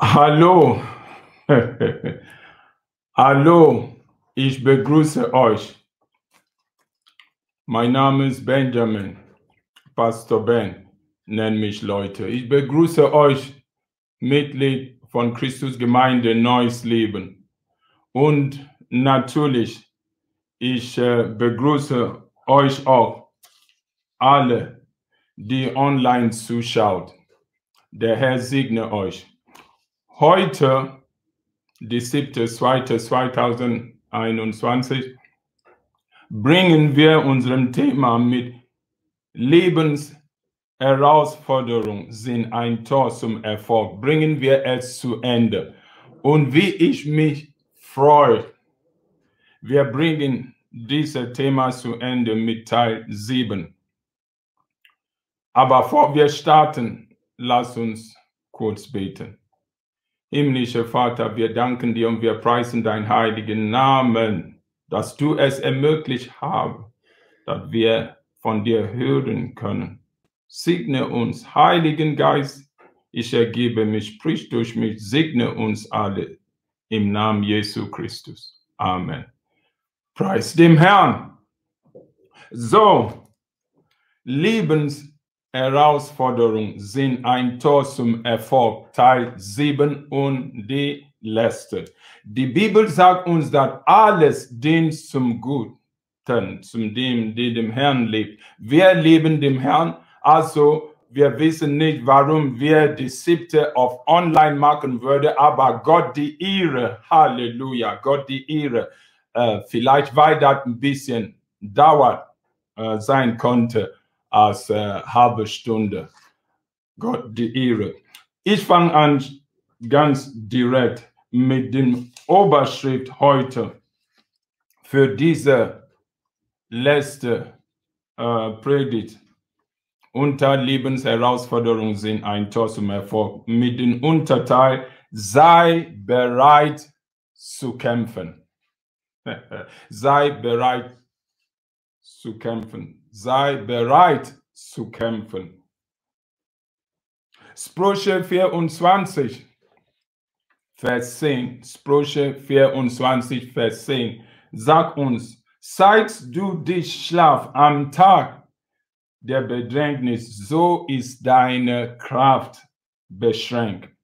Hallo, hallo, ich begrüße euch. Mein Name ist Benjamin, Pastor Ben, nennen mich Leute. Ich begrüße euch, Mitglied von Christus Gemeinde Neues Leben. Und natürlich, ich äh, begrüße euch auch alle, die online zuschaut. Der Herr segne euch. Heute, die 7.2.2021, bringen wir unserem Thema mit Lebensherausforderung sind ein Tor zum Erfolg. Bringen wir es zu Ende. Und wie ich mich freue, wir bringen dieses Thema zu Ende mit Teil 7. Aber bevor wir starten, lass uns kurz beten. Himmlischer Vater, wir danken dir und wir preisen deinen heiligen Namen, dass du es ermöglicht hast, dass wir von dir hören können. Segne uns, Heiligen Geist, ich ergebe mich, sprich durch mich, segne uns alle im Namen Jesu Christus. Amen. Preis dem Herrn. So, Lebensherausforderungen sind ein Tor zum Erfolg, Teil 7 und die letzte. Die Bibel sagt uns, dass alles dient zum Guten, zum dem, der dem Herrn lebt. Wir leben dem Herrn, also wir wissen nicht, warum wir die siebte auf online machen würde, aber Gott die Ehre, Halleluja, Gott die Ehre. Äh, vielleicht weil das ein bisschen dauert äh, sein konnte als äh, halbe Stunde. Gott die Ehre. Ich fange an ganz direkt mit dem Oberschrift heute für diese letzte äh, Predigt. Unter Lebensherausforderungen sind ein Tor zum Erfolg. Mit dem Unterteil sei bereit zu kämpfen. sei bereit zu kämpfen. Sei bereit zu kämpfen. Sprüche 24, Vers 10. Sprüche 24, Vers 10. Sag uns, seit du dich schlaf am Tag der Bedrängnis, so ist deine Kraft beschränkt.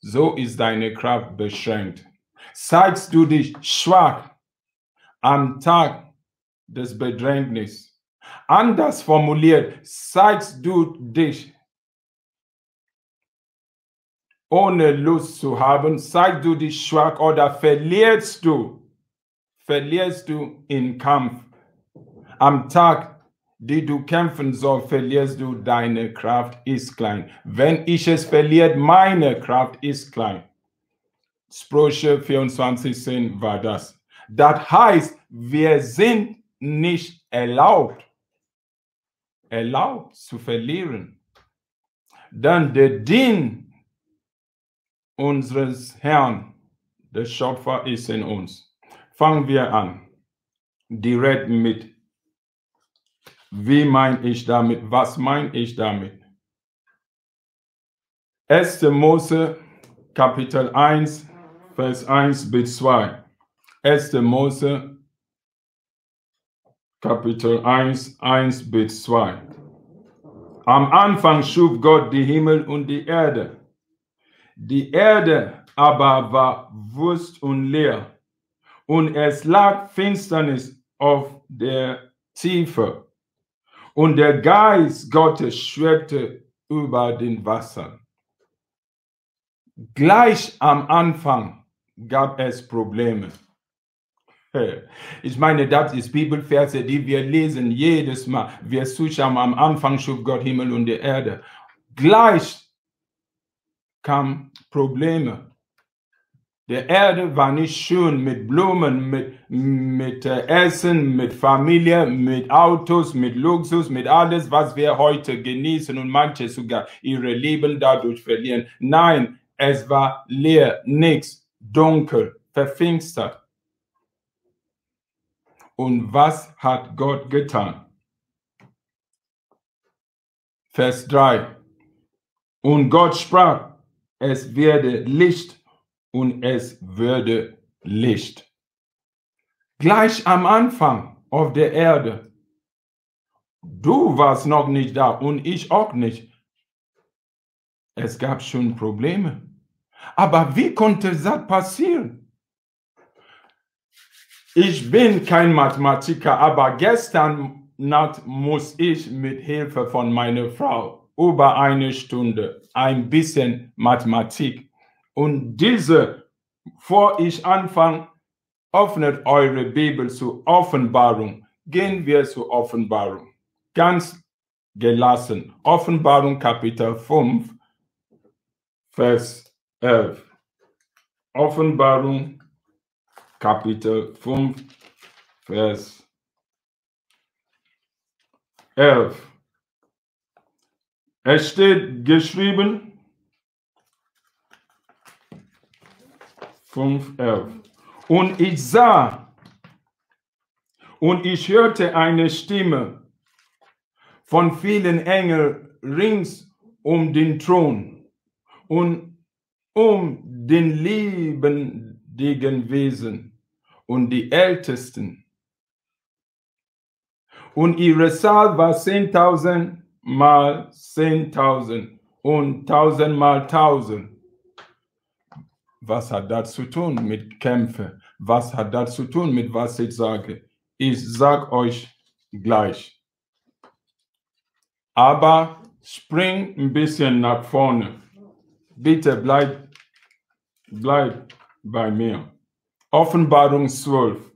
So ist deine Kraft beschränkt. Seit du dich schwach am Tag des Bedrängnis, anders formuliert, seit du dich ohne Lust zu haben, seit du dich schwach oder verlierst du, verlierst du im Kampf. Am Tag, die du kämpfen soll, verlierst du deine Kraft ist klein. Wenn ich es verliere, meine Kraft ist klein. Sprüche 24, 10 war das. Das heißt, wir sind nicht erlaubt, erlaubt zu verlieren. Dann der Dien unseres Herrn, der Schöpfer ist in uns. Fangen wir an. Direkt mit, wie meine ich damit? Was meine ich damit? 1. Mose, Kapitel 1, Vers 1 bis 2. 1. Mose, Kapitel 1, 1 bis 2. Am Anfang schuf Gott die Himmel und die Erde. Die Erde aber war wüst und leer, und es lag Finsternis auf der Tiefe, und der Geist Gottes schwebte über den Wassern. Gleich am Anfang gab es Probleme. Ich meine, das ist Bibelverse, die wir lesen jedes Mal. Wir zuschauen, am Anfang schuf Gott Himmel und die Erde. Gleich kamen Probleme. Der Erde war nicht schön mit Blumen, mit, mit äh, Essen, mit Familie, mit Autos, mit Luxus, mit alles, was wir heute genießen und manche sogar ihre Leben dadurch verlieren. Nein, es war leer, nichts, dunkel, verfinstert. Und was hat Gott getan? Vers 3. Und Gott sprach, es werde Licht und es würde Licht. Gleich am Anfang auf der Erde. Du warst noch nicht da und ich auch nicht. Es gab schon Probleme. Aber wie konnte das passieren? Ich bin kein Mathematiker, aber gestern Nacht muss ich mit Hilfe von meiner Frau über eine Stunde ein bisschen Mathematik und diese, vor ich anfange, öffnet eure Bibel zur Offenbarung. Gehen wir zur Offenbarung. Ganz gelassen. Offenbarung Kapitel 5, Vers 11. Offenbarung Kapitel 5, Vers 11. Es steht geschrieben, 5, 11. Und ich sah und ich hörte eine Stimme von vielen Engeln rings um den Thron und um den lebendigen Wesen und die Ältesten. Und ihre Zahl war zehntausend mal zehntausend und tausend mal tausend. Was hat das zu tun mit Kämpfen? Was hat das zu tun mit was ich sage? Ich sag euch gleich. Aber spring ein bisschen nach vorne. Bitte bleib, bleib bei mir. Offenbarung 12.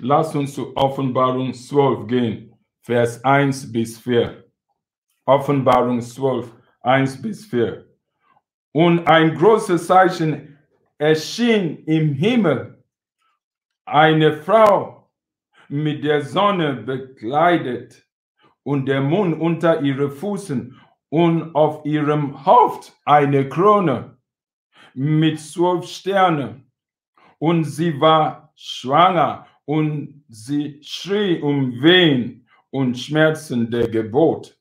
Lass uns zu Offenbarung 12 gehen. Vers 1 bis 4. Offenbarung 12, 1 bis 4. Und ein großes Zeichen erschien im Himmel. Eine Frau mit der Sonne bekleidet und der Mond unter ihre Füßen und auf ihrem Haupt eine Krone mit zwölf Sternen. Und sie war schwanger und sie schrie um Wehen und Schmerzen der Geburt.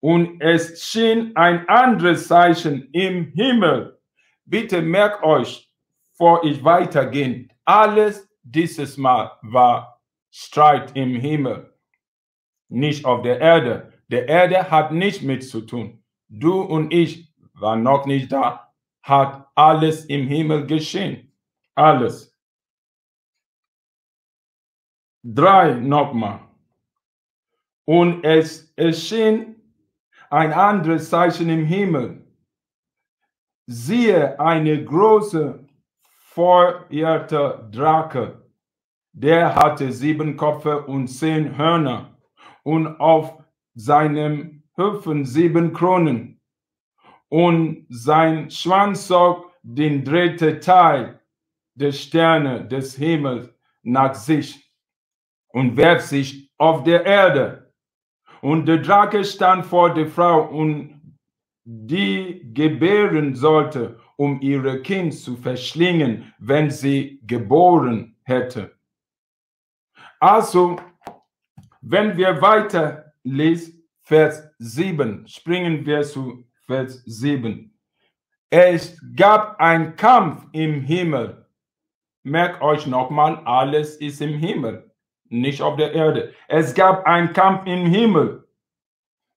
Und es schien ein anderes Zeichen im Himmel. Bitte merkt euch, vor ich weitergehe, alles dieses Mal war Streit im Himmel, nicht auf der Erde. Der Erde hat nichts mit zu tun. Du und ich waren noch nicht da. Hat alles im Himmel geschehen. Alles. Drei nochmal. Und es erschien ein anderes Zeichen im Himmel. Siehe eine große, feuerte Drake. Der hatte sieben Köpfe und zehn Hörner. Und auf seinem Hüpfen sieben Kronen und sein Schwanz zog den dritten Teil der Sterne des Himmels nach sich und werf sich auf der Erde. Und der Drake stand vor der Frau und die gebären sollte, um ihre Kind zu verschlingen, wenn sie geboren hätte. Also, wenn wir weiter lesen, Vers 7, springen wir zu Vers 7. Es gab einen Kampf im Himmel. Merkt euch nochmal, alles ist im Himmel, nicht auf der Erde. Es gab einen Kampf im Himmel.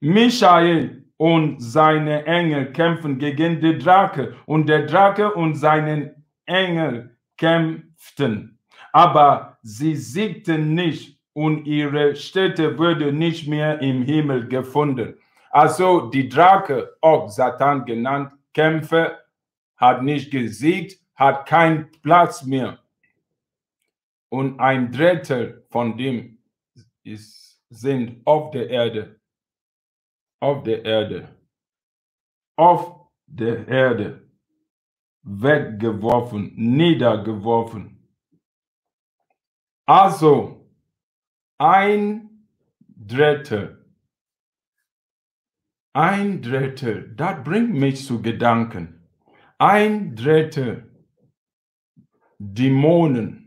Michael und seine Engel kämpfen gegen die Drake und der Drake und seinen Engel kämpften. Aber sie siegten nicht und ihre Städte würde nicht mehr im Himmel gefunden. Also die Drake, auch Satan genannt, Kämpfe, hat nicht gesiegt, hat keinen Platz mehr. Und ein Drittel von dem ist, sind auf der Erde. Auf der Erde. Auf der Erde. Weggeworfen, niedergeworfen. Also, ein Drittel. Ein Drittel, das bringt mich zu Gedanken. Ein Drittel Dämonen.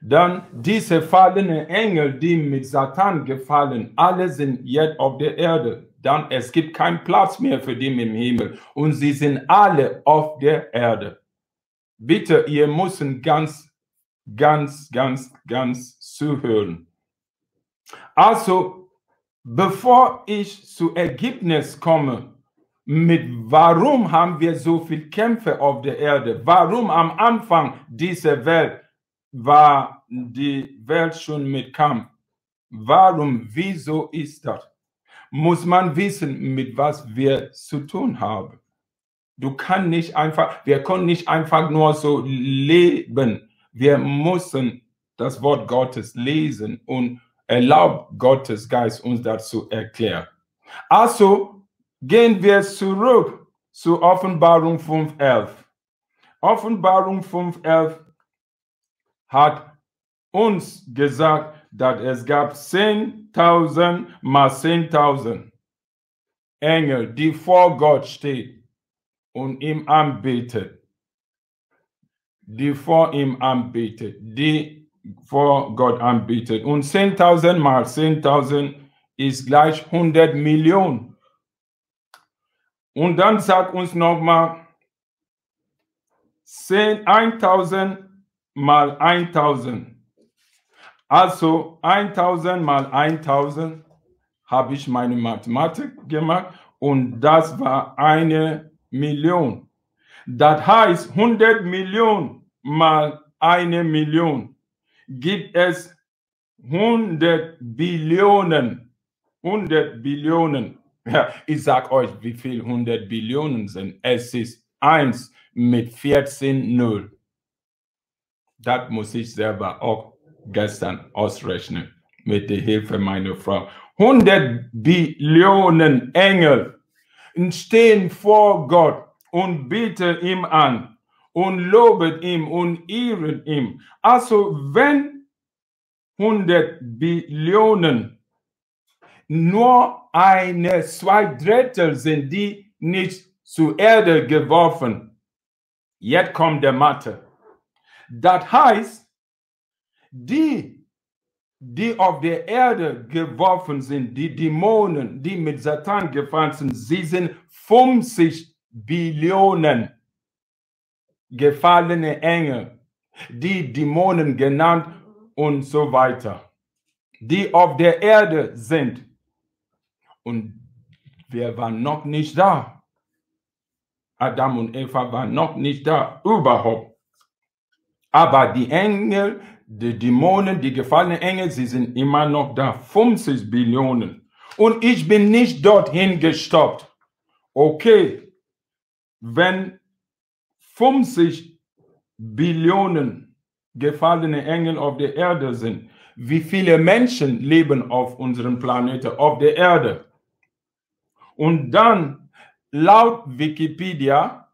Dann diese fallenen Engel, die mit Satan gefallen, alle sind jetzt auf der Erde. dann es gibt keinen Platz mehr für die im Himmel und sie sind alle auf der Erde. Bitte, ihr müssen ganz, ganz, ganz, ganz zuhören. Also, bevor ich zu Ergebnis komme, mit warum haben wir so viel Kämpfe auf der Erde? Warum am Anfang dieser Welt war die Welt schon mit Kampf? Warum, wieso ist das? Muss man wissen, mit was wir zu tun haben. Du kannst nicht einfach, wir können nicht einfach nur so leben. Wir müssen das Wort Gottes lesen und erlaubt Gottes Geist uns dazu erklären. Also gehen wir zurück zu Offenbarung 5.11. Offenbarung 5.11 hat uns gesagt, dass es gab 10.000 mal 10.000 Engel, die vor Gott stehen und ihm anbetet. Die vor ihm anbetet, die vor Gott anbetet. Und 10.000 mal 10.000 ist gleich 100 Millionen. Und dann sagt uns nochmal 1000 mal 1000. Also 1000 mal 1000 habe ich meine Mathematik gemacht und das war eine Million. Das heißt 100 Millionen mal eine Million gibt es 100 Billionen. 100 Billionen. Ja, ich sag euch, wie viel 100 Billionen sind. Es ist 1 mit 14 Null. Das muss ich selber auch gestern ausrechnen mit der Hilfe meiner Frau. 100 Billionen Engel stehen vor Gott und beten ihm an und loben ihm und ehren ihm. Also wenn 100 Billionen nur eine zwei Drittel sind, die nicht zur Erde geworfen. Jetzt kommt der Mathe. Das heißt, die, die auf der Erde geworfen sind, die Dämonen, die mit Satan gefahren sind, sie sind 50 Billionen gefallene Engel, die Dämonen genannt und so weiter, die auf der Erde sind. Und wir waren noch nicht da. Adam und Eva waren noch nicht da, überhaupt. Aber die Engel, die Dämonen, die gefallenen Engel, sie sind immer noch da. 50 Billionen. Und ich bin nicht dorthin gestoppt. Okay, wenn 50 Billionen gefallene Engel auf der Erde sind, wie viele Menschen leben auf unserem Planeten, auf der Erde? Und dann laut Wikipedia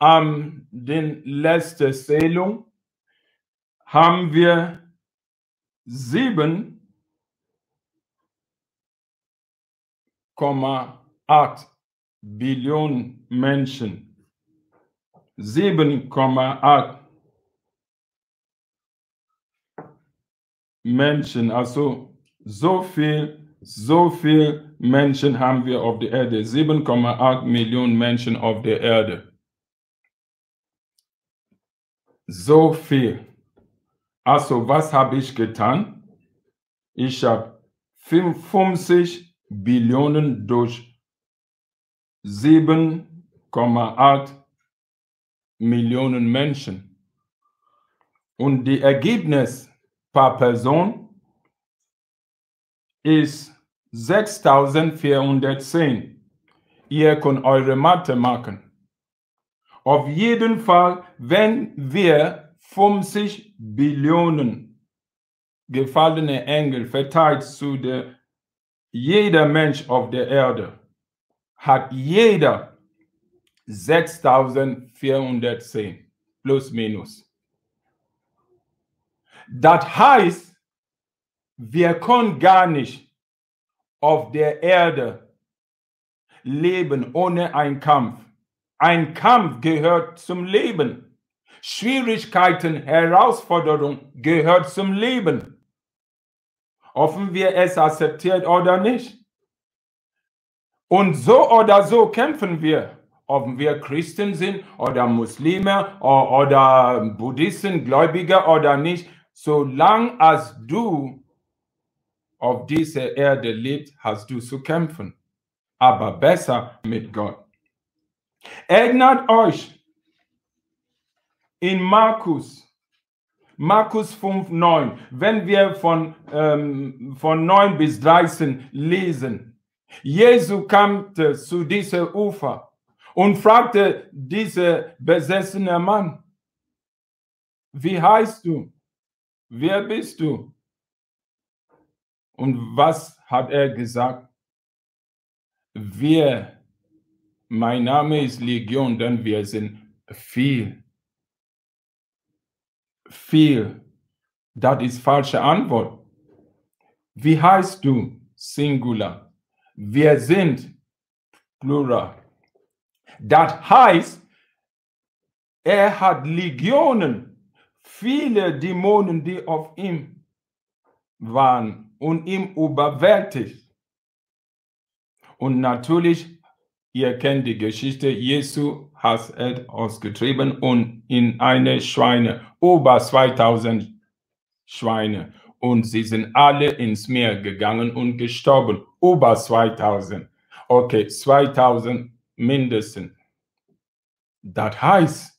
am den letzten Zählung haben wir sieben Komma acht Billionen Menschen. 7,8 Menschen, also so viel, so viel Menschen haben wir auf der Erde. 7,8 Millionen Menschen auf der Erde. So viel. Also was habe ich getan? Ich habe 50 Billionen durch 7,8 Millionen Menschen. Und die Ergebnis per Person ist 6410. Ihr könnt eure Mathe machen. Auf jeden Fall, wenn wir 50 Billionen gefallene Engel verteilt zu der, jeder Mensch auf der Erde, hat jeder 6410 plus minus. Das heißt, wir können gar nicht auf der Erde leben ohne einen Kampf. Ein Kampf gehört zum Leben. Schwierigkeiten, Herausforderungen gehört zum Leben. Hoffen wir es akzeptiert oder nicht. Und so oder so kämpfen wir, ob wir Christen sind oder Muslime oder Buddhisten, Gläubige oder nicht, solange als du auf dieser Erde lebst, hast du zu kämpfen. Aber besser mit Gott. Erinnert euch in Markus, Markus 5, 9, wenn wir von, ähm, von 9 bis 13 lesen, Jesu kam zu diesem Ufer und fragte dieser besessene Mann, wie heißt du? Wer bist du? Und was hat er gesagt? Wir, mein Name ist Legion, denn wir sind viel. Viel. Das ist falsche Antwort. Wie heißt du? Singular. Wir sind Plural. Das heißt, er hat Legionen, viele Dämonen, die auf ihm waren und ihm überwältigt. Und natürlich, ihr kennt die Geschichte, Jesu hat es ausgetrieben und in eine Schweine, über 2000 Schweine. Und sie sind alle ins Meer gegangen und gestorben. Über 2000. Okay, 2000 mindestens. Das heißt,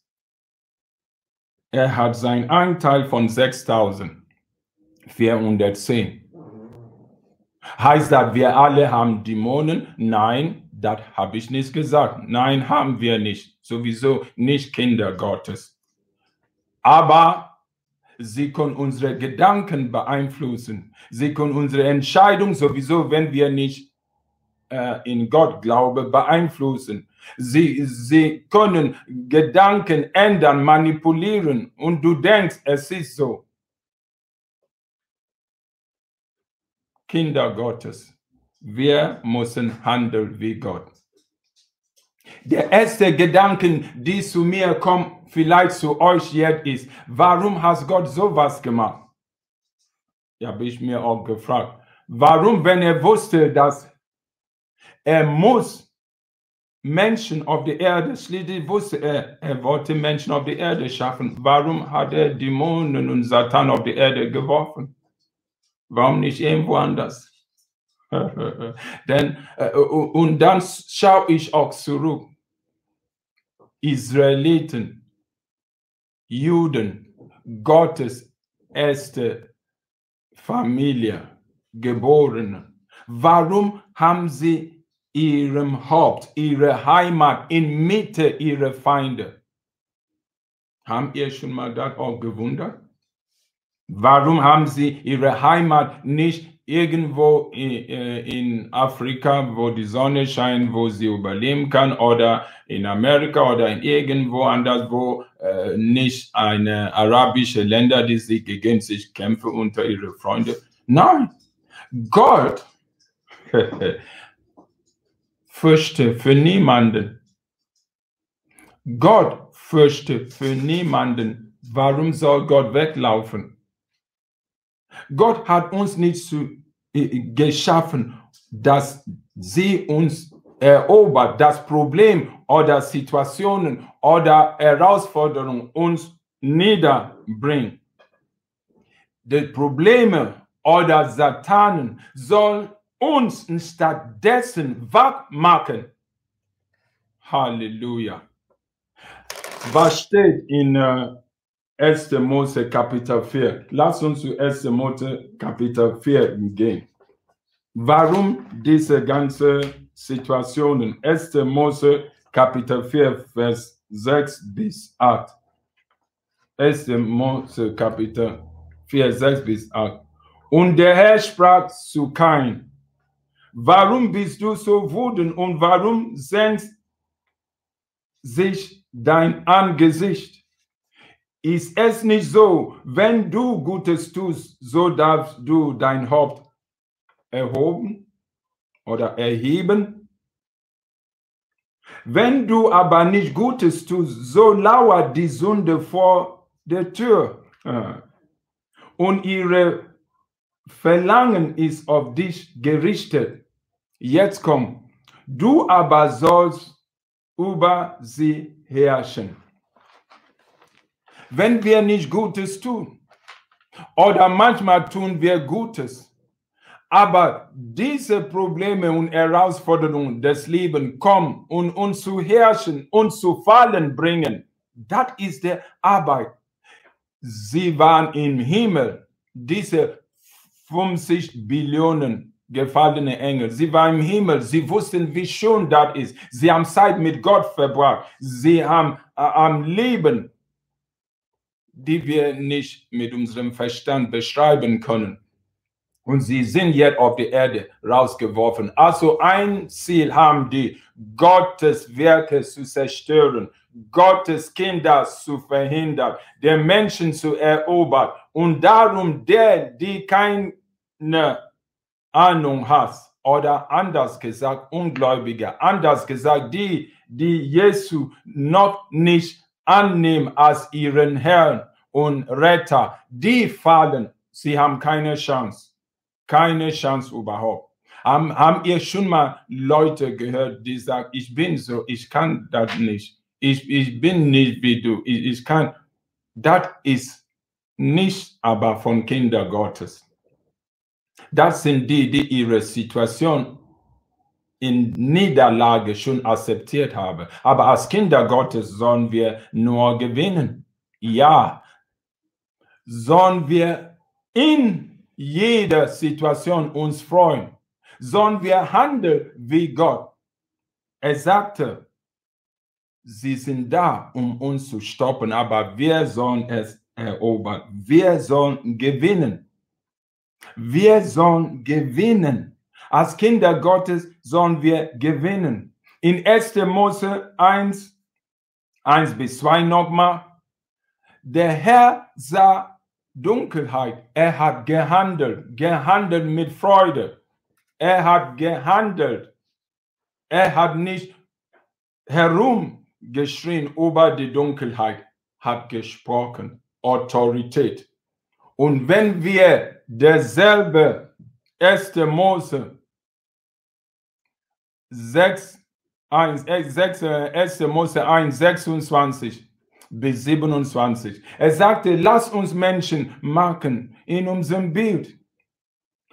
er hat seinen Anteil von 6410. Heißt das, wir alle haben Dämonen? Nein, das habe ich nicht gesagt. Nein, haben wir nicht. Sowieso nicht Kinder Gottes. Aber sie können unsere Gedanken beeinflussen. Sie können unsere Entscheidung sowieso, wenn wir nicht äh, in Gott glauben, beeinflussen. Sie, sie können Gedanken ändern, manipulieren und du denkst, es ist so. Kinder Gottes, wir müssen handeln wie Gott. Der erste Gedanke, die zu mir kommt, vielleicht zu euch jetzt ist, warum hat Gott sowas gemacht? Ja, habe ich mir auch gefragt. Warum, wenn er wusste, dass er muss Menschen auf der Erde, schließlich wusste er, er wollte Menschen auf der Erde schaffen. Warum hat er Dämonen und Satan auf die Erde geworfen? Warum nicht irgendwo anders? Denn, äh, und dann schaue ich auch zurück. Israeliten, Juden, Gottes erste Familie, geboren. Warum haben sie ihrem Haupt, ihre Heimat inmitten ihrer Feinde? Haben ihr schon mal das auch gewundert? Warum haben sie ihre Heimat nicht irgendwo in Afrika, wo die Sonne scheint, wo sie überleben kann, oder in Amerika oder in irgendwo anders, wo äh, nicht eine arabische Länder, die sich gegen sich kämpfen unter ihre Freunde? Nein, Gott fürchte für niemanden. Gott fürchte für niemanden. Warum soll Gott weglaufen? Gott hat uns nicht zu, äh, geschaffen, dass sie uns erobert, das Problem oder Situationen oder Herausforderungen uns niederbringt. Die Probleme oder Satanen sollen uns stattdessen wach machen. Halleluja. Was steht in äh, 1. Mose Kapitel 4. Lass uns zu 1. Mose Kapitel 4 gehen. Warum diese ganze Situationen? 1. Mose Kapitel 4, Vers 6 bis 8. 1. Mose Kapitel 4, 6 bis 8. Und der Herr sprach zu Kain, warum bist du so wütend und warum senkt sich dein Angesicht? Ist es nicht so, wenn du Gutes tust, so darfst du dein Haupt erhoben oder erheben? Wenn du aber nicht Gutes tust, so lauert die Sünde vor der Tür. Und ihre Verlangen ist auf dich gerichtet. Jetzt komm, Du aber sollst über sie herrschen. Wenn wir nicht Gutes tun, oder manchmal tun wir Gutes, aber diese Probleme und Herausforderungen des Lebens kommen und uns zu herrschen, uns zu fallen bringen, das ist der Arbeit. Sie waren im Himmel, diese 50 Billionen gefallene Engel. Sie waren im Himmel, sie wussten, wie schön das ist. Sie haben Zeit mit Gott verbracht. Sie haben äh, am Leben die wir nicht mit unserem Verstand beschreiben können. Und sie sind jetzt auf die Erde rausgeworfen. Also ein Ziel haben die, Gottes Werke zu zerstören, Gottes Kinder zu verhindern, den Menschen zu erobern. Und darum der, die keine Ahnung hat, oder anders gesagt, Ungläubige, anders gesagt, die, die Jesu noch nicht annehmen als ihren Herrn und Retter, die fallen, sie haben keine Chance. Keine Chance überhaupt. Haben, haben ihr schon mal Leute gehört, die sagen, ich bin so, ich kann das nicht. Ich, ich bin nicht wie du. Ich, ich kann. Das ist nicht aber von Kinder Gottes. Das sind die, die ihre Situation in Niederlage schon akzeptiert haben. Aber als Kinder Gottes sollen wir nur gewinnen. Ja, sollen wir in jeder Situation uns freuen. Sollen wir handeln wie Gott. Er sagte, sie sind da, um uns zu stoppen, aber wir sollen es erobern. Wir sollen gewinnen. Wir sollen gewinnen. Als Kinder Gottes sollen wir gewinnen. In 1. Mose 1, 1 bis 2 nochmal. Der Herr sah Dunkelheit. Er hat gehandelt, gehandelt mit Freude. Er hat gehandelt. Er hat nicht herumgeschrien über die Dunkelheit, hat gesprochen. Autorität. Und wenn wir derselbe 1. Mose 6, 1, 6, 1. Mose 1, 26 bis 27. Er sagte, lass uns Menschen machen in unserem Bild.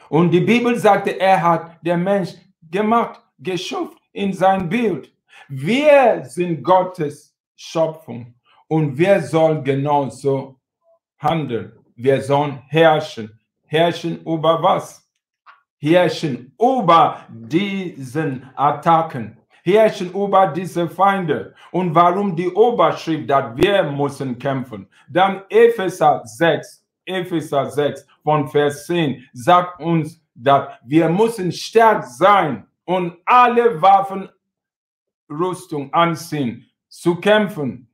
Und die Bibel sagte, er hat der Mensch gemacht, geschöpft in sein Bild. Wir sind Gottes Schöpfung und wir sollen genauso handeln. Wir sollen herrschen. Herrschen über was? Herrschen über diesen Attacken, herrschen über diese Feinde. Und warum die Oberschrift, dass wir müssen kämpfen? Dann Epheser 6, Epheser 6 von Vers 10 sagt uns, dass wir müssen stark sein und alle Waffenrüstung anziehen, zu kämpfen.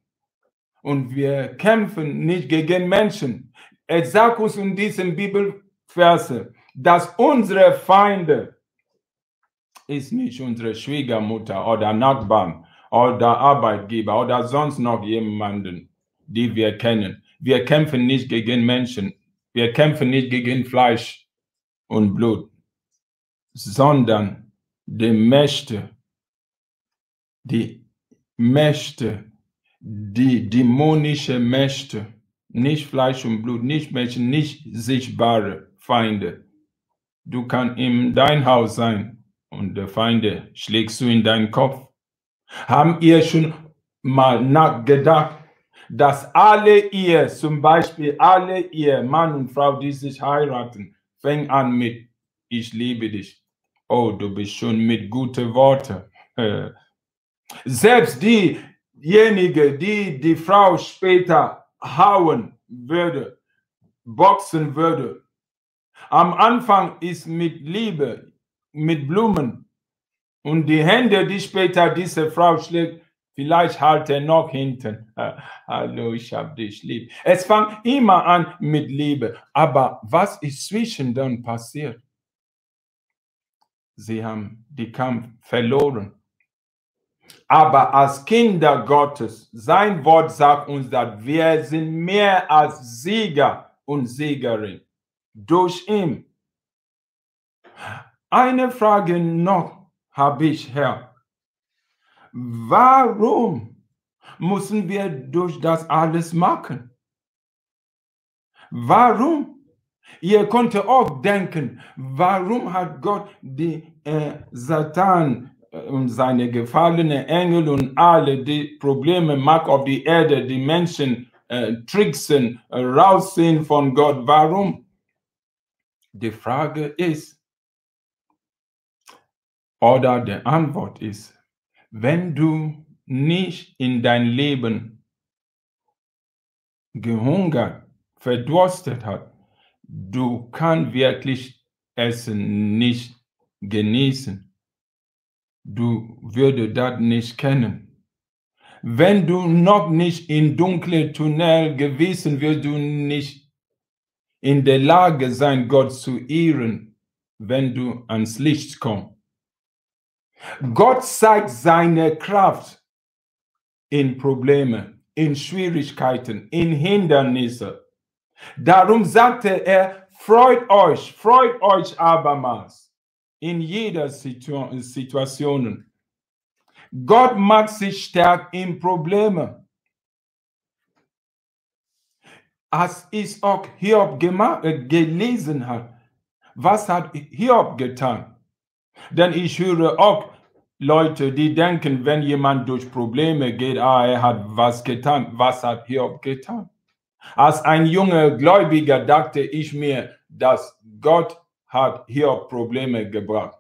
Und wir kämpfen nicht gegen Menschen. Es sagt uns in diesem Bibelverse, dass unsere Feinde ist nicht unsere Schwiegermutter oder Nachbarn oder Arbeitgeber oder sonst noch jemanden, die wir kennen. Wir kämpfen nicht gegen Menschen. Wir kämpfen nicht gegen Fleisch und Blut, sondern die Mächte, die Mächte, die dämonische Mächte, nicht Fleisch und Blut, nicht Menschen, nicht sichtbare Feinde. Du kannst in dein Haus sein und der Feinde schlägst du in deinen Kopf. Haben ihr schon mal nachgedacht, dass alle ihr, zum Beispiel alle ihr, Mann und Frau, die sich heiraten, fängt an mit, ich liebe dich. Oh, du bist schon mit guten Worten. Selbst diejenige, die die Frau später hauen würde, boxen würde, am Anfang ist mit Liebe, mit Blumen. Und die Hände, die später diese Frau schlägt, vielleicht halt er noch hinten. Hallo, ich hab dich lieb. Es fängt immer an mit Liebe. Aber was ist zwischen dann passiert? Sie haben die Kampf verloren. Aber als Kinder Gottes, sein Wort sagt uns, dass wir sind mehr als Sieger und Siegerin durch ihn. Eine Frage noch habe ich, Herr. Warum müssen wir durch das alles machen? Warum? Ihr könnt auch denken, warum hat Gott die äh, Satan äh, und seine gefallenen Engel und alle die Probleme macht auf die Erde, die Menschen äh, tricksen, äh, rausziehen von Gott? Warum? Die Frage ist, oder die Antwort ist, wenn du nicht in dein Leben gehungert, verdurstet hast, du kannst wirklich Essen nicht genießen. Du würdest das nicht kennen. Wenn du noch nicht in dunkle Tunnel gewesen, wirst du nicht in der Lage sein, Gott zu ehren, wenn du ans Licht kommst. Gott zeigt seine Kraft in Probleme, in Schwierigkeiten, in Hindernisse. Darum sagte er, freut euch, freut euch abermals in jeder Situ Situation. Gott macht sich stark in Probleme. Als ich auch Hiob gelesen hat, was hat Hiob getan? Denn ich höre auch Leute, die denken, wenn jemand durch Probleme geht, ah, er hat was getan. Was hat Hiob getan? Als ein junger Gläubiger dachte ich mir, dass Gott hat Hiob Probleme gebracht.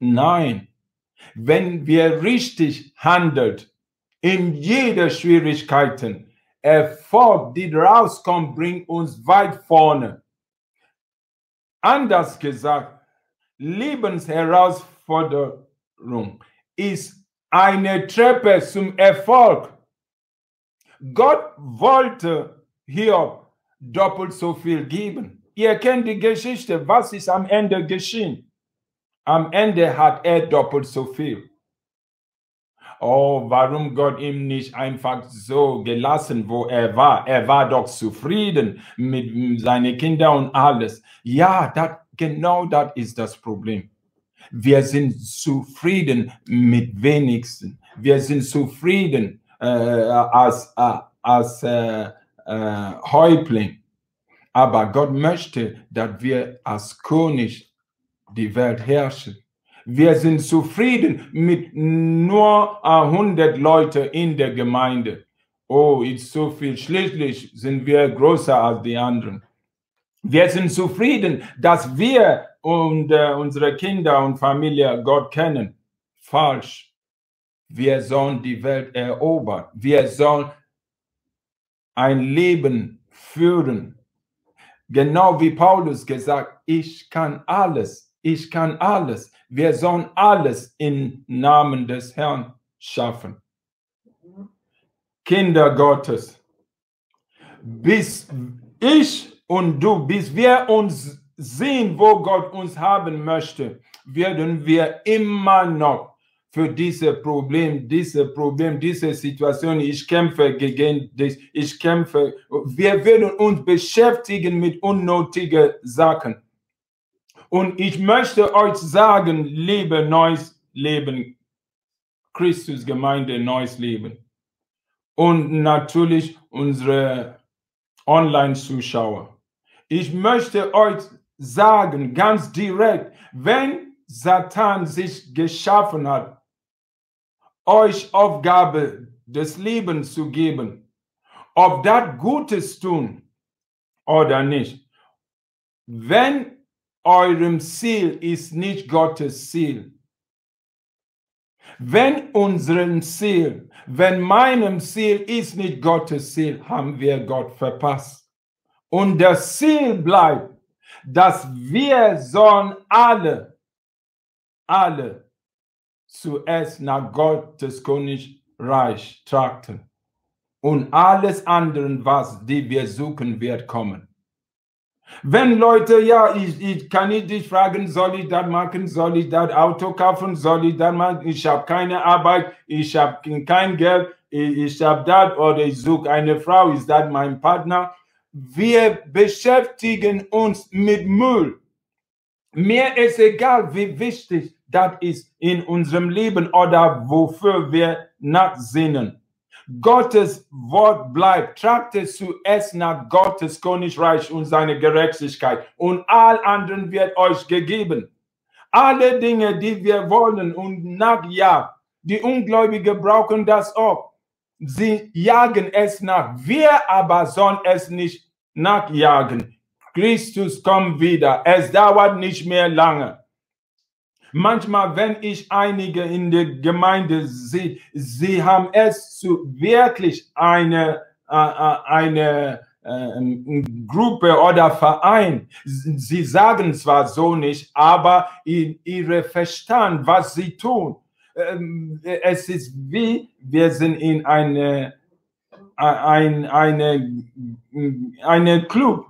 Nein, wenn wir richtig handelt, in jeder Schwierigkeiten, Erfolg, die rauskommt, bringt uns weit vorne. Anders gesagt, Lebensherausforderung ist eine Treppe zum Erfolg. Gott wollte hier doppelt so viel geben. Ihr kennt die Geschichte. Was ist am Ende geschehen? Am Ende hat er doppelt so viel. Oh, warum Gott ihm nicht einfach so gelassen, wo er war? Er war doch zufrieden mit seinen Kindern und alles. Ja, dat, genau das ist das Problem. Wir sind zufrieden mit wenigsten. Wir sind zufrieden äh, als, äh, als äh, äh, Häuptling. Aber Gott möchte, dass wir als König die Welt herrschen. Wir sind zufrieden mit nur 100 Leute in der Gemeinde. Oh, ist so viel. Schließlich sind wir größer als die anderen. Wir sind zufrieden, dass wir und äh, unsere Kinder und Familie Gott kennen. Falsch. Wir sollen die Welt erobern. Wir sollen ein Leben führen. Genau wie Paulus gesagt, ich kann alles. Ich kann alles. Wir sollen alles im Namen des Herrn schaffen. Kinder Gottes, bis ich und du, bis wir uns sehen, wo Gott uns haben möchte, werden wir immer noch für diese Problem, diese Problem, diese Situation, ich kämpfe gegen dich, ich kämpfe, wir werden uns beschäftigen mit unnötigen Sachen. Und ich möchte euch sagen, liebe neues Leben, Christus Gemeinde, neues Leben. Und natürlich unsere Online-Zuschauer. Ich möchte euch sagen, ganz direkt, wenn Satan sich geschaffen hat, euch Aufgabe des Lebens zu geben, ob das Gutes tun oder nicht. Wenn eurem Ziel ist nicht Gottes Ziel, wenn unserem Ziel, wenn meinem Ziel ist nicht Gottes Ziel, haben wir Gott verpasst. Und das Ziel bleibt, dass wir sollen alle, alle zuerst nach Gottes Königreich trachten. Und alles andere, was die wir suchen, wird kommen. Wenn Leute, ja, ich, ich kann nicht dich fragen, soll ich das machen, soll ich das Auto kaufen, soll ich das machen, ich habe keine Arbeit, ich habe kein Geld, ich, ich habe das oder ich suche eine Frau, ist das mein Partner? wir beschäftigen uns mit Müll. Mir ist egal, wie wichtig das ist in unserem Leben oder wofür wir nachsinnen. Gottes Wort bleibt. Tragte zuerst nach Gottes Königreich und seine Gerechtigkeit und all anderen wird euch gegeben. Alle Dinge, die wir wollen und nachjagen, die Ungläubigen brauchen das auch. Sie jagen es nach. Wir aber sollen es nicht nachjagen. Christus kommt wieder. Es dauert nicht mehr lange. Manchmal, wenn ich einige in der Gemeinde sehe, sie haben es zu wirklich eine, äh, äh eine äh, Gruppe oder Verein. Sie sagen zwar so nicht, aber in ihre Verstand, was sie tun. Ähm, es ist wie, wir sind in eine, ein, eine, eine Club.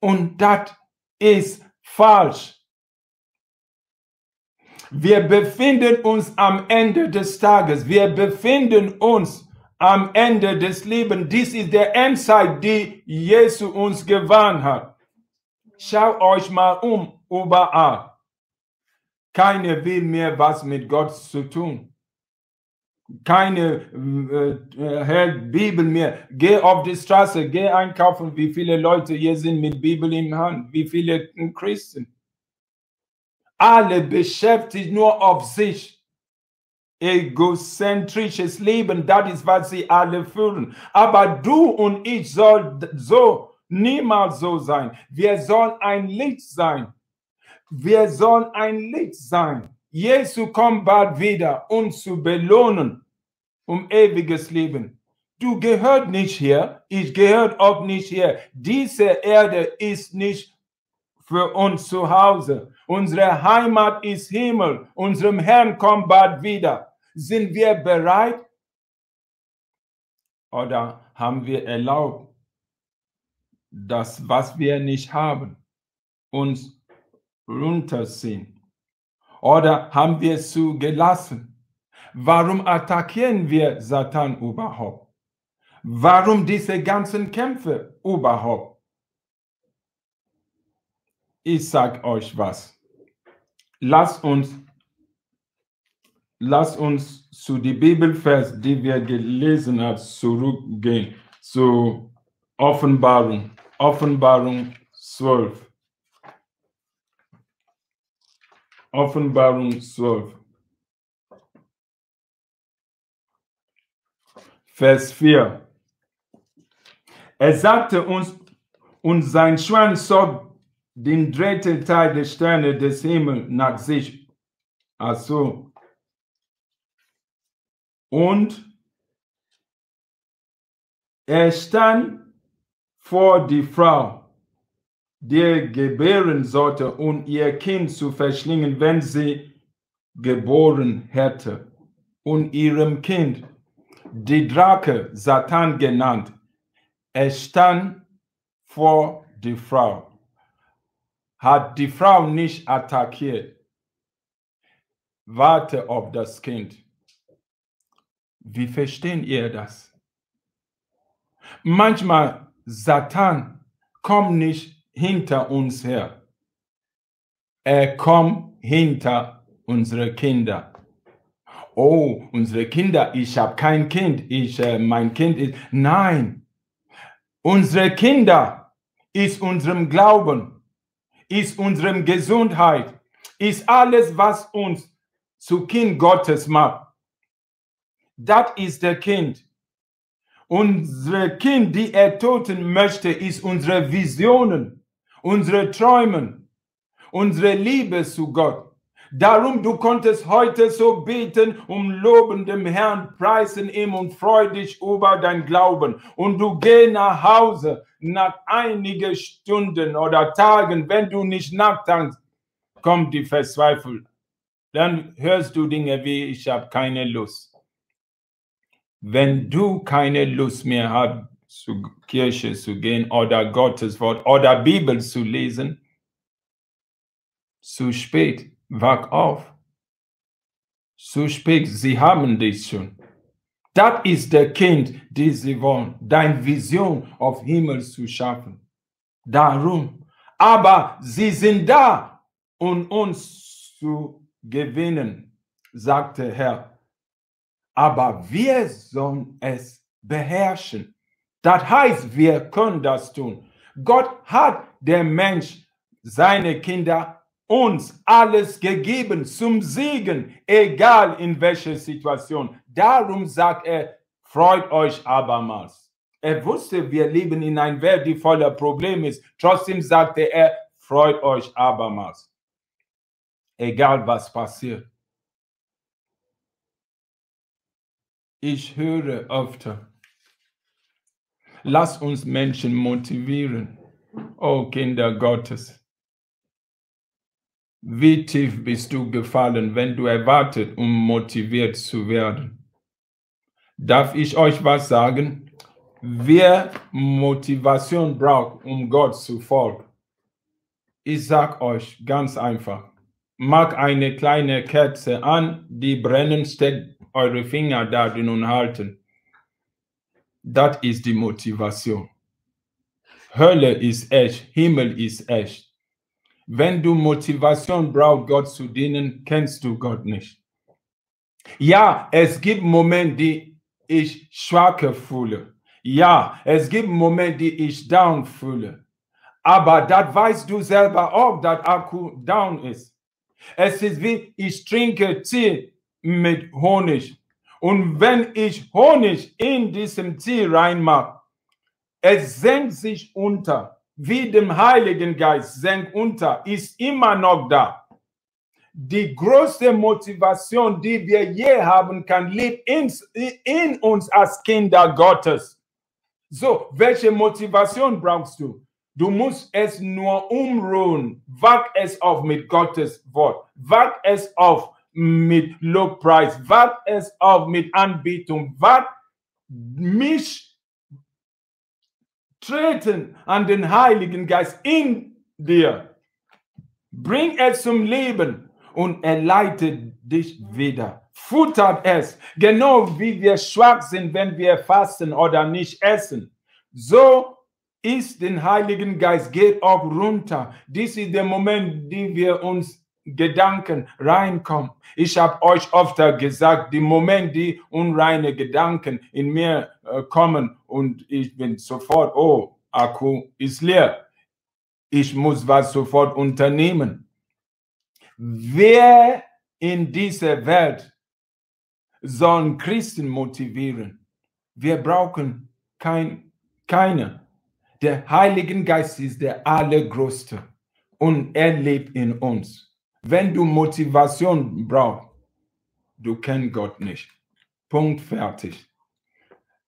Und das ist falsch. Wir befinden uns am Ende des Tages. Wir befinden uns am Ende des Lebens. Dies ist der Endzeit, die Jesus uns gewarnt hat. Schaut euch mal um, überall. Keiner will mehr was mit Gott zu tun. Keine äh, äh, hält Bibel mehr. Geh auf die Straße, geh einkaufen. Wie viele Leute hier sind mit Bibel in Hand? Wie viele Christen? Alle beschäftigt nur auf sich. Egozentrisches Leben, das ist, was sie alle führen. Aber du und ich soll so niemals so sein. Wir sollen ein Licht sein. Wir sollen ein Licht sein. Jesus kommt bald wieder, uns zu belohnen um ewiges Leben. Du gehört nicht hier, ich gehört auch nicht hier. Diese Erde ist nicht für uns zu Hause. Unsere Heimat ist Himmel. Unserem Herrn kommt bald wieder. Sind wir bereit? Oder haben wir erlaubt, dass was wir nicht haben, uns runterziehen? Oder haben wir zugelassen? Warum attackieren wir Satan überhaupt? Warum diese ganzen Kämpfe überhaupt? Ich sag euch was. Lasst uns, lasst uns zu die Bibelvers, die wir gelesen haben, zurückgehen. Zu Offenbarung, Offenbarung 12. Offenbarung 12. Vers 4. Er sagte uns, und sein Schwanz zog den dritten Teil der Sterne des Himmels nach sich. Also. Und er stand vor die Frau der gebären sollte, um ihr Kind zu verschlingen, wenn sie geboren hätte. Und ihrem Kind, die Drake, Satan genannt, er stand vor die Frau, hat die Frau nicht attackiert. Warte auf das Kind. Wie verstehen ihr das? Manchmal Satan kommt nicht hinter uns her. Er kommt hinter unsere Kinder. Oh, unsere Kinder, ich habe kein Kind, ich, äh, mein Kind ist. Nein, unsere Kinder ist unserem Glauben, ist unserem Gesundheit, ist alles, was uns zu Kind Gottes macht. Das ist der Kind. Unsere Kind, die er toten möchte, ist unsere Visionen unsere Träume, unsere Liebe zu Gott. Darum, du konntest heute so beten, um lobendem Herrn preisen ihm und freu dich über dein Glauben. Und du geh nach Hause nach einigen Stunden oder Tagen, wenn du nicht nachdenkst, kommt die Verzweiflung. Dann hörst du Dinge wie, ich habe keine Lust. Wenn du keine Lust mehr hast, zur Kirche zu gehen oder Gottes Wort oder Bibel zu lesen, zu spät, wach auf. Zu spät, sie haben dich schon. Das ist der Kind, die sie wollen, deine Vision auf Himmel zu schaffen. Darum. Aber sie sind da, um uns zu gewinnen, sagte Herr. Aber wir sollen es beherrschen. Das heißt, wir können das tun. Gott hat der Mensch, seine Kinder, uns alles gegeben zum Segen, egal in welcher Situation. Darum sagt er, freut euch abermals. Er wusste, wir leben in einer Welt, die voller Probleme ist. Trotzdem sagte er, freut euch abermals. Egal was passiert. Ich höre öfter, lass uns Menschen motivieren. Oh Kinder Gottes. Wie tief bist du gefallen, wenn du erwartet, um motiviert zu werden? Darf ich euch was sagen? Wer Motivation braucht, um Gott zu folgen, ich sag euch ganz einfach, mag eine kleine Kerze an, die brennen, steckt eure Finger darin und halten. Das ist die Motivation. Hölle ist echt, Himmel ist echt. Wenn du Motivation brauchst, Gott zu dienen, kennst du Gott nicht. Ja, es gibt Momente, die ich schwache fühle. Ja, es gibt Momente, die ich down fühle. Aber das weißt du selber auch, dass Akku down ist. Es ist wie, ich trinke Tee mit Honig. Und wenn ich Honig in diesem Tee reinmache, es senkt sich unter, wie dem Heiligen Geist senkt unter, ist immer noch da. Die größte Motivation, die wir je haben kann, liegt in, in uns als Kinder Gottes. So, welche Motivation brauchst du? Du musst es nur umruhen. Wag es auf mit Gottes Wort. Wag es auf mit Lobpreis. Wag es auf mit Anbetung. Wag mich treten an den Heiligen Geist in dir. Bring es zum Leben und er leitet dich wieder. Futtert es, genau wie wir schwach sind, wenn wir fasten oder nicht essen. So ist den Heiligen Geist, geht auch runter. Dies ist der Moment, den wir uns Gedanken reinkommen. Ich habe euch oft gesagt, die Moment, die unreine Gedanken in mir äh, kommen und ich bin sofort, oh, Akku ist leer. Ich muss was sofort unternehmen. Wer in dieser Welt soll Christen motivieren? Wir brauchen kein, keine. Der Heilige Geist ist der Allergrößte und er lebt in uns. Wenn du Motivation brauchst, du kennst Gott nicht. Punkt fertig.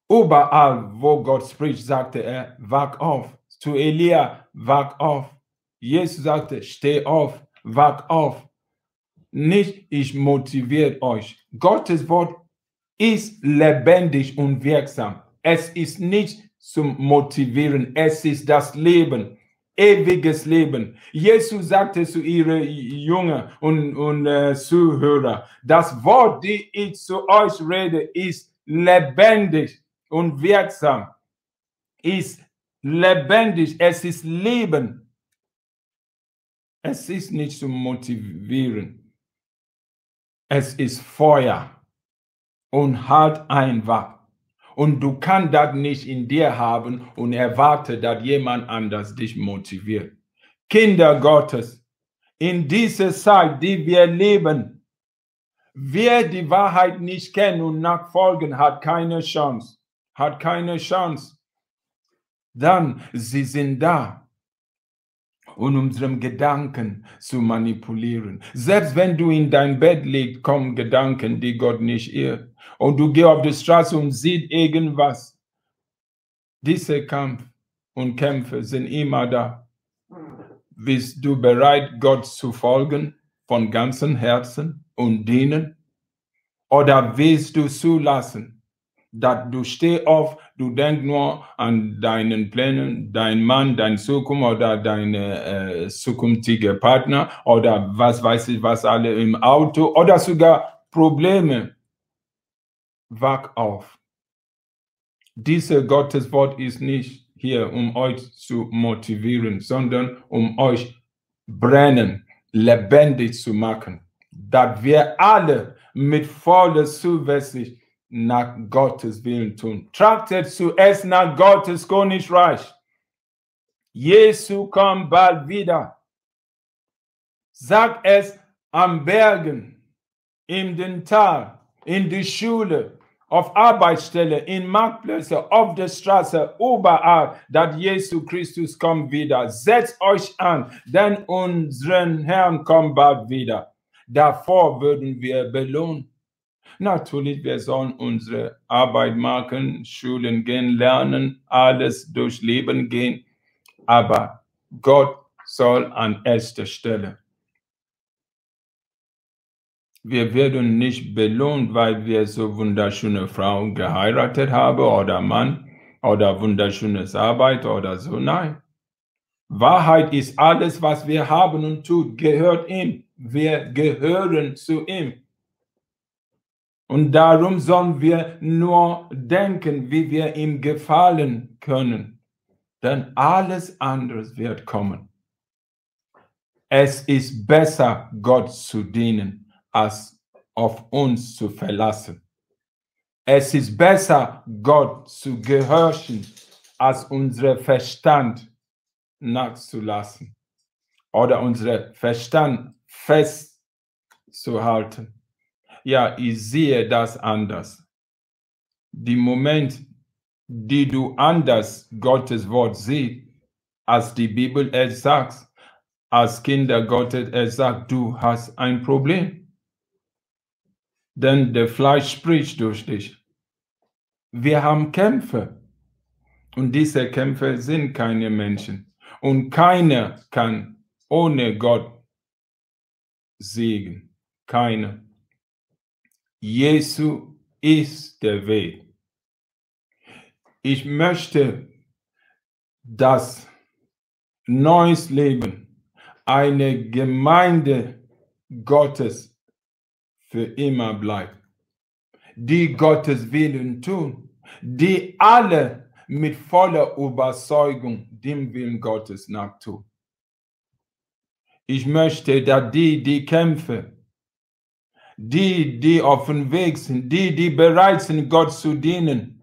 Überall, wo Gott spricht, sagte er, wach auf. Zu Elia, wach auf. Jesus sagte, steh auf, wach auf. Nicht ich motiviere euch. Gottes Wort ist lebendig und wirksam. Es ist nicht zum Motivieren, es ist das Leben ewiges Leben. Jesus sagte zu ihren Jüngern und, und äh, Zuhörer, das Wort, die ich zu euch rede, ist lebendig und wirksam. Ist lebendig, es ist Leben. Es ist nicht zu motivieren. Es ist Feuer und halt einfach. Und du kannst das nicht in dir haben und erwarte, dass jemand anders dich motiviert. Kinder Gottes, in dieser Zeit, die wir leben, wer die Wahrheit nicht kennt und nachfolgen, hat keine Chance. Hat keine Chance. Dann, sie sind da, um unseren Gedanken zu manipulieren. Selbst wenn du in dein Bett liegst, kommen Gedanken, die Gott nicht irrt und du gehst auf die Straße und siehst irgendwas. Diese Kampf und Kämpfe sind immer da. Bist du bereit, Gott zu folgen von ganzem Herzen und dienen? Oder willst du zulassen, dass du steh auf, du denkst nur an deinen Plänen, dein Mann, dein Zukunft oder deine äh, zukünftige Partner oder was weiß ich, was alle im Auto oder sogar Probleme wach auf. Diese Gotteswort ist nicht hier, um euch zu motivieren, sondern um euch brennen, lebendig zu machen. dass wir alle mit voller Zuversicht nach Gottes Willen tun. Trachtet zuerst nach Gottes Königreich. Jesu kommt bald wieder. Sag es am Bergen, in den Tal, in die Schule, auf Arbeitsstelle, in Marktplätzen, auf der Straße, überall, dass Jesus Christus kommt wieder. Setzt euch an, denn unseren Herrn kommt bald wieder. Davor würden wir belohnen. Natürlich, wir sollen unsere Arbeit machen, Schulen gehen, lernen, alles durchleben gehen. Aber Gott soll an erster Stelle. Wir werden nicht belohnt, weil wir so wunderschöne Frauen geheiratet haben oder Mann oder wunderschönes Arbeit oder so. Nein. Wahrheit ist alles, was wir haben und tut, gehört ihm. Wir gehören zu ihm. Und darum sollen wir nur denken, wie wir ihm gefallen können. Denn alles andere wird kommen. Es ist besser, Gott zu dienen, als auf uns zu verlassen. Es ist besser, Gott zu gehorchen, als unseren Verstand nachzulassen oder unseren Verstand festzuhalten ja, ich sehe das anders. Die Moment, die du anders Gottes Wort siehst, als die Bibel es sagt, als Kinder Gottes es sagt, du hast ein Problem. Denn der Fleisch spricht durch dich. Wir haben Kämpfe. Und diese Kämpfe sind keine Menschen. Und keiner kann ohne Gott siegen. Keiner. Jesu ist der Weg. Ich möchte, dass neues Leben, eine Gemeinde Gottes für immer bleibt, die Gottes Willen tun, die alle mit voller Überzeugung dem Willen Gottes nachtun. Ich möchte, dass die, die kämpfen, die, die auf dem Weg sind, die, die bereit sind, Gott zu dienen.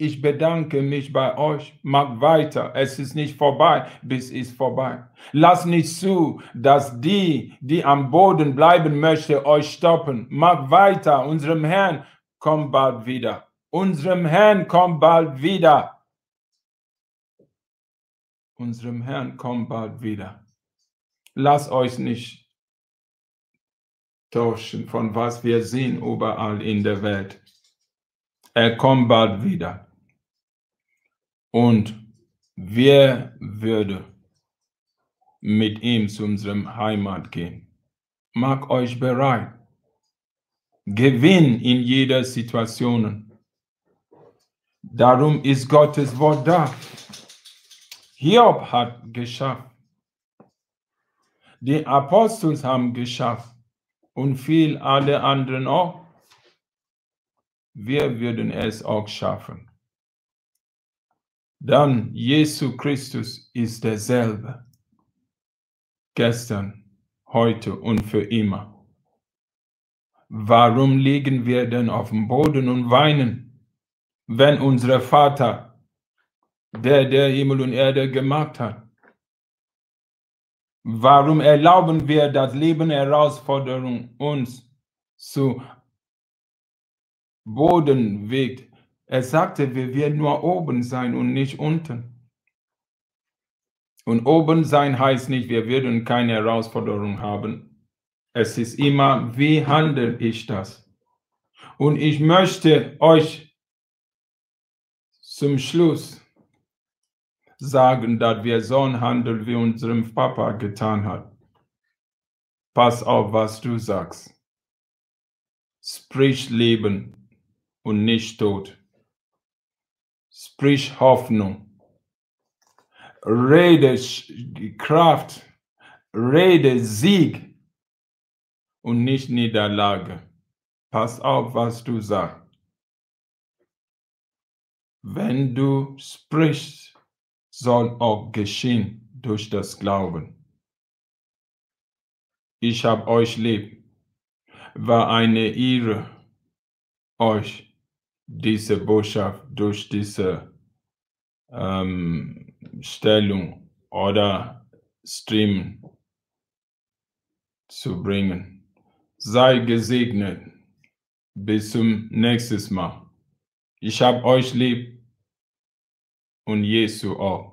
Ich bedanke mich bei euch. Macht weiter. Es ist nicht vorbei, bis es vorbei. Lasst nicht zu, dass die, die am Boden bleiben möchten, euch stoppen. Macht weiter. Unserem Herrn kommt bald wieder. Unserem Herrn kommt bald wieder. Unserem Herrn kommt bald wieder. Lasst euch nicht täuschen von was wir sehen überall in der Welt. Er kommt bald wieder. Und wer würde mit ihm zu unserem Heimat gehen? Mag euch bereit. Gewinn in jeder Situation. Darum ist Gottes Wort da. Hiob hat geschafft. Die Apostel haben geschafft und viel alle anderen auch. Wir würden es auch schaffen. Dann Jesu Christus ist derselbe. Gestern, heute und für immer. Warum liegen wir denn auf dem Boden und weinen, wenn unser Vater, der der Himmel und Erde gemacht hat, Warum erlauben wir das Leben Herausforderung uns zu Boden wegt? Er sagte, wir werden nur oben sein und nicht unten. Und oben sein heißt nicht, wir werden keine Herausforderung haben. Es ist immer, wie handle ich das? Und ich möchte euch zum Schluss sagen, dass wir so handeln, wie unserem Papa getan hat. Pass auf, was du sagst. Sprich Leben und nicht Tod. Sprich Hoffnung. Rede Kraft. Rede Sieg und nicht Niederlage. Pass auf, was du sagst. Wenn du sprichst, soll auch geschehen durch das Glauben. ich hab euch lieb. War eine Ehre, euch diese Botschaft durch diese ähm, Stellung oder Stream zu bringen. Sei gesegnet. Bis zum nächsten Mal. Ich hab euch lieb und Jesu auch.